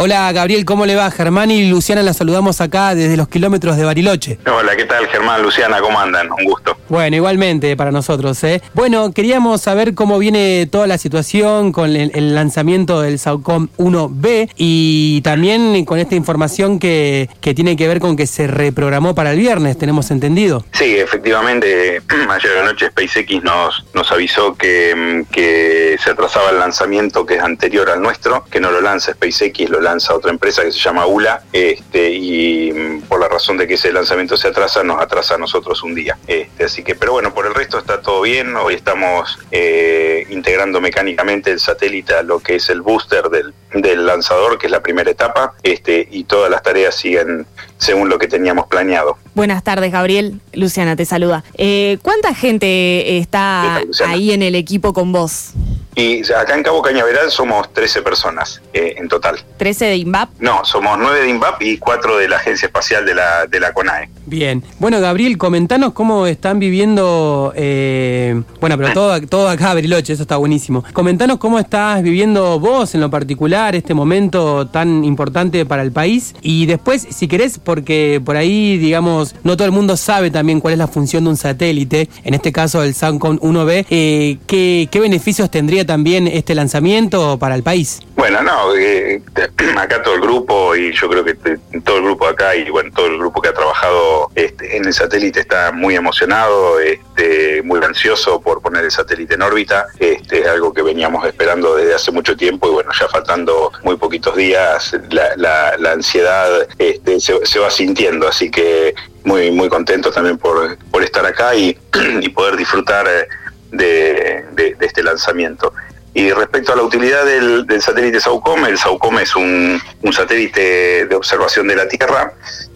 Hola Gabriel, ¿cómo le va? Germán y Luciana la saludamos acá desde los kilómetros de Bariloche. Hola, ¿qué tal Germán, Luciana? ¿Cómo andan? Un gusto. Bueno, igualmente para nosotros. ¿eh? Bueno, queríamos saber cómo viene toda la situación con el, lanzamiento del Saucom 1B y también con esta información que, que, tiene que ver con que se reprogramó para el viernes, tenemos entendido. Sí, efectivamente, ayer noche SpaceX nos, nos avisó que, que se atrasaba el lanzamiento que es anterior al nuestro, que no lo lanza SpaceX, lo lanza otra empresa que se llama ULA, este, y mm, por la razón de que ese lanzamiento se atrasa, nos atrasa a nosotros un día. Este, así que, pero bueno, por el resto está todo bien. Hoy estamos eh, integrando mecánicamente el satélite a lo que es el booster del, del lanzador, que es la primera etapa, este, y todas las tareas siguen según lo que teníamos planeado. Buenas tardes, Gabriel. Luciana te saluda. Eh, ¿Cuánta gente está ahí en el equipo con vos? Y acá en Cabo Cañaveral somos 13 personas eh, en total. ¿13 de INVAP? No, somos 9 de INVAP y 4 de la Agencia Espacial de la, de la CONAE. Bien. Bueno, Gabriel, comentanos cómo están viviendo, eh, bueno, pero todo, todo acá, Bariloche, eso está buenísimo. Comentanos cómo estás viviendo vos en lo particular este momento tan importante para el país. Y después, si querés, porque por ahí, digamos, no todo el mundo sabe también cuál es la función de un satélite, en este caso el SANCON 1B, eh, ¿qué, ¿qué beneficios tendría también este lanzamiento para el país? Bueno, no, eh, acá todo el grupo y yo creo que todo el grupo acá y bueno, todo el grupo que ha trabajado este, en el satélite está muy emocionado, este, muy ansioso por poner el satélite en órbita. Este, es algo que veníamos esperando desde hace mucho tiempo y bueno, ya faltando muy poquitos días, la, ansiedad este, se, va sintiendo, así que muy, muy contento también por, por estar acá y, poder disfrutar. Eh, de, este lanzamiento. Y respecto a la utilidad del, satélite SAUCOM, el SAUCOM es un, satélite de observación de la Tierra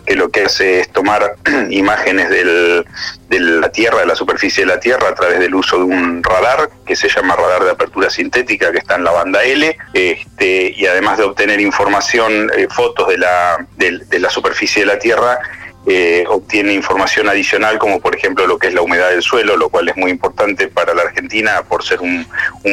que lo que hace es tomar imágenes de la Tierra, de la superficie de la Tierra, a través del uso de un radar que se llama radar de apertura sintética, que está en la banda L, este, y además de obtener información, eh, fotos de la, de la superficie de la Tierra, eh, obtiene información adicional como por ejemplo lo que es la humedad del suelo, lo cual es muy importante para la Argentina por ser un,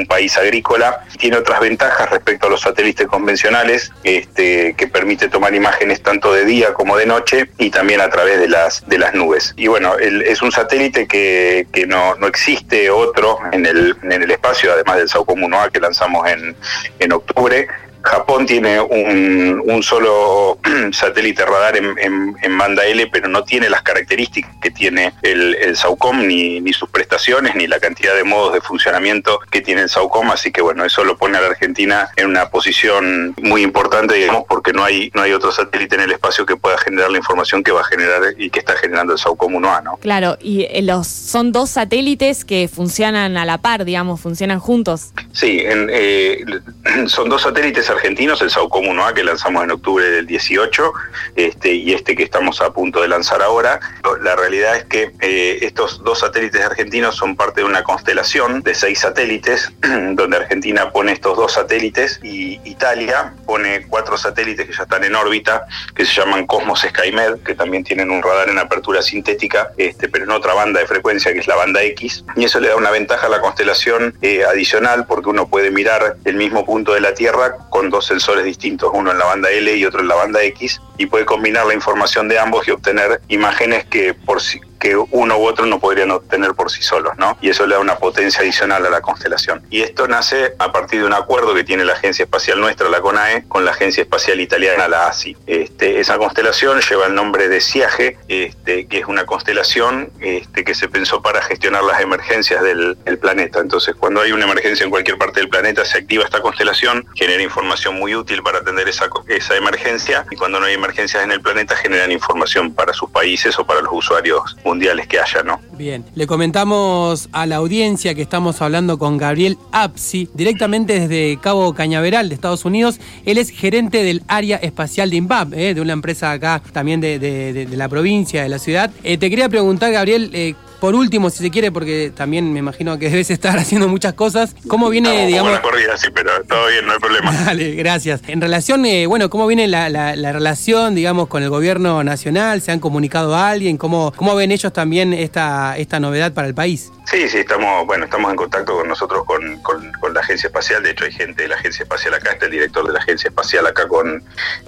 país agrícola. Tiene otras ventajas respecto a los satélites convencionales este, que permite tomar imágenes tanto de día como de noche y también a través de las, de las nubes. Y bueno, es un satélite que, no, existe otro en el, en el espacio, además del SAUCOM 1A que lanzamos en octubre. Japón tiene un, solo satélite radar en, banda L, pero no tiene las características que tiene el, el SAUCOM, ni, ni, sus prestaciones, ni la cantidad de modos de funcionamiento que tiene el SAUCOM, así que bueno, eso lo pone a la Argentina en una posición muy importante, digamos, porque no hay, no hay otro satélite en el espacio que pueda generar la información que va a generar y que está generando el SAUCOM 1A, ¿no? Claro, y eh, los son dos satélites que funcionan a la par, digamos, funcionan juntos. Sí, eh, son dos satélites argentinos, el SAUCOM 1A que lanzamos en octubre del 18 este, y este que estamos a punto de lanzar ahora. La realidad es que eh, estos dos satélites argentinos son parte de una constelación de seis satélites, donde Argentina pone estos dos satélites y Italia pone cuatro satélites que ya están en órbita, que se llaman Cosmos SkyMed, que también tienen un radar en apertura sintética, este, pero en otra banda de frecuencia que es la banda X, y eso le da una ventaja a la constelación eh, adicional porque uno puede mirar el mismo punto de la Tierra con dos sensores distintos, uno en la banda L y otro en la banda X, y puede combinar la información de ambos y obtener imágenes que por que uno u otro no podrían obtener por sí solos, ¿no? Y eso le da una potencia adicional a la constelación. Y esto nace a partir de un acuerdo que tiene la Agencia Espacial Nuestra, la CONAE, con la Agencia Espacial Italiana, la ASI. Este, esa constelación lleva el nombre de SIAGE, este, que es una constelación este, que se pensó para gestionar las emergencias del, planeta. Entonces, cuando hay una emergencia en cualquier parte del planeta, se activa esta constelación, genera información muy útil para atender esa, esa emergencia, y cuando no hay emergencias en el planeta, generan información para sus países o para los usuarios mundiales que haya, ¿no? Bien, le comentamos a la audiencia que estamos hablando con Gabriel Apsi, directamente desde Cabo Cañaveral de Estados Unidos. Él es gerente del área espacial de INVAP, ¿eh? de una empresa acá también de, la provincia, de la ciudad. Eh, te quería preguntar, Gabriel, eh, por último, si se quiere, porque también me imagino que debes estar haciendo muchas cosas, ¿cómo viene, digamos... Una corrida, sí, pero todo bien, no hay problema. Dale, gracias. En relación, eh, bueno, ¿cómo viene la, relación, digamos, con el gobierno nacional? ¿Se han comunicado a alguien? ¿Cómo, cómo ven ellos también esta, esta novedad para el país? Sí, sí, estamos, bueno, estamos en contacto con nosotros con, con, la Agencia Espacial. De hecho, hay gente de la Agencia Espacial acá, está el director de la Agencia Espacial acá con,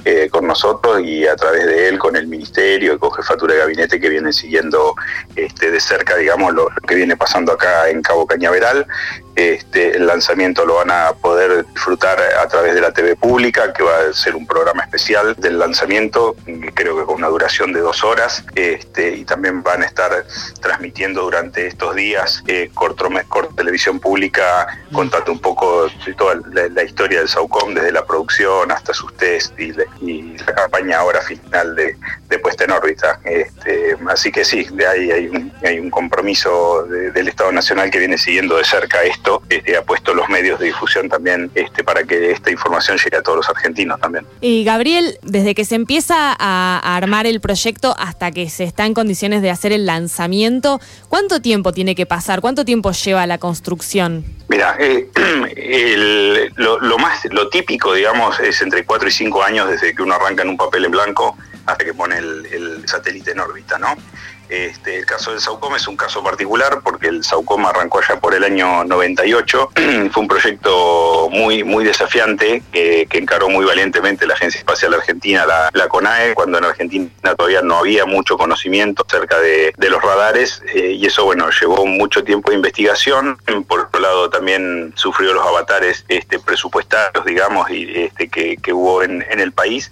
eh, con nosotros y a través de él con el Ministerio con Jefatura de Gabinete que viene siguiendo este, de cerca, digamos, lo, que viene pasando acá en Cabo Cañaveral. Este, el lanzamiento lo van a poder disfrutar a través de la TV pública, que va a ser un programa especial del lanzamiento, creo que con una duración de dos horas, este, y también van a estar transmitiendo durante estos días eh, corto, televisión pública, contando un poco de toda la, historia del Saucom, desde la producción hasta sus test y, la campaña ahora final de, puesta en órbita. Este, así que sí, de ahí hay un, hay un compromiso del Estado Nacional que viene siguiendo de cerca esto este, ha puesto los medios de difusión también este, para que esta información llegue a todos los argentinos también. Y Gabriel, desde que se empieza a, armar el proyecto hasta que se está en condiciones de hacer el lanzamiento, ¿cuánto tiempo tiene que pasar? ¿Cuánto tiempo lleva la construcción? Mira, eh, lo, más, lo típico, digamos, es entre 4 y 5 años desde que uno arranca en un papel en blanco hasta que pone el satélite en órbita, ¿no? Este, el caso del Saucom es un caso particular porque el Saucom arrancó allá por el año 98. Fue un proyecto muy, muy desafiante que, encaró muy valientemente la Agencia Espacial Argentina, la, CONAE, cuando en Argentina todavía no había mucho conocimiento acerca de, los radares eh, y eso, bueno, llevó mucho tiempo de investigación. Por otro lado, también sufrió los avatares este, presupuestarios, digamos, este, que, hubo en, el país,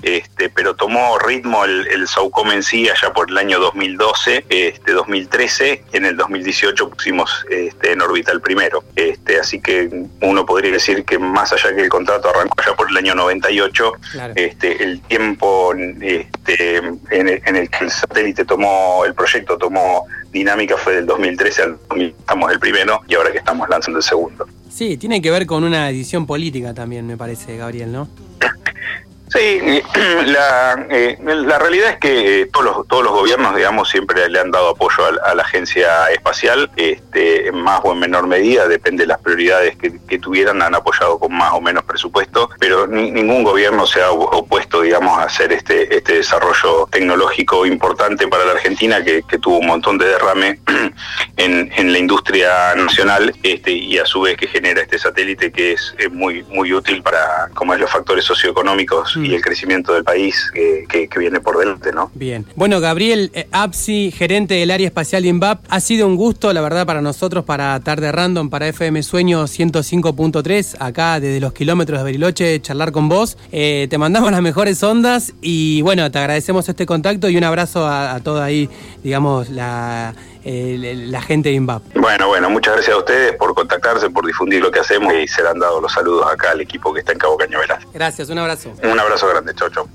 pero tomó ritmo el, el Saucom en sí allá por el año 2012 este 2013, en el 2018 pusimos este, en órbita el primero. Este, así que uno podría decir que más allá que el contrato arrancó ya por el año 98, este, el tiempo este, en, el, que el satélite tomó, el proyecto tomó dinámica fue del 2013 al 2000, estamos el primero y ahora que estamos lanzando el segundo. Sí, tiene que ver con una decisión política también, me parece, Gabriel, ¿no? Sí, la, eh, la realidad es que todos los, todos los gobiernos, digamos, siempre le han dado apoyo a, la agencia espacial, este, en más o en menor medida, depende de las prioridades que, tuvieran, han apoyado con más o menos presupuesto, pero ningún gobierno se ha opuesto, digamos, a hacer este, este desarrollo tecnológico importante para la Argentina, que, tuvo un montón de derrame en, en, la industria nacional, este, y a su vez que genera este satélite que es, muy, muy útil para, como es los factores socioeconómicos y el crecimiento del país que, viene por delante, ¿no? Bien. Bueno, Gabriel eh, Apsi, gerente del área espacial INVAP, ha sido un gusto, la verdad, para nosotros, para Tarde Random, para FM Sueño 105.3, acá desde los kilómetros de Beriloche, charlar con vos. Eh, te mandamos las mejores ondas y bueno, te agradecemos este contacto y un abrazo a, a toda ahí, digamos, la la gente de INVAP. Bueno, bueno, muchas gracias a ustedes por contactarse, por difundir lo que hacemos y serán dados los saludos acá al equipo que está en Cabo Cañaveral. Gracias, un abrazo. Un abrazo grande, chau, chau.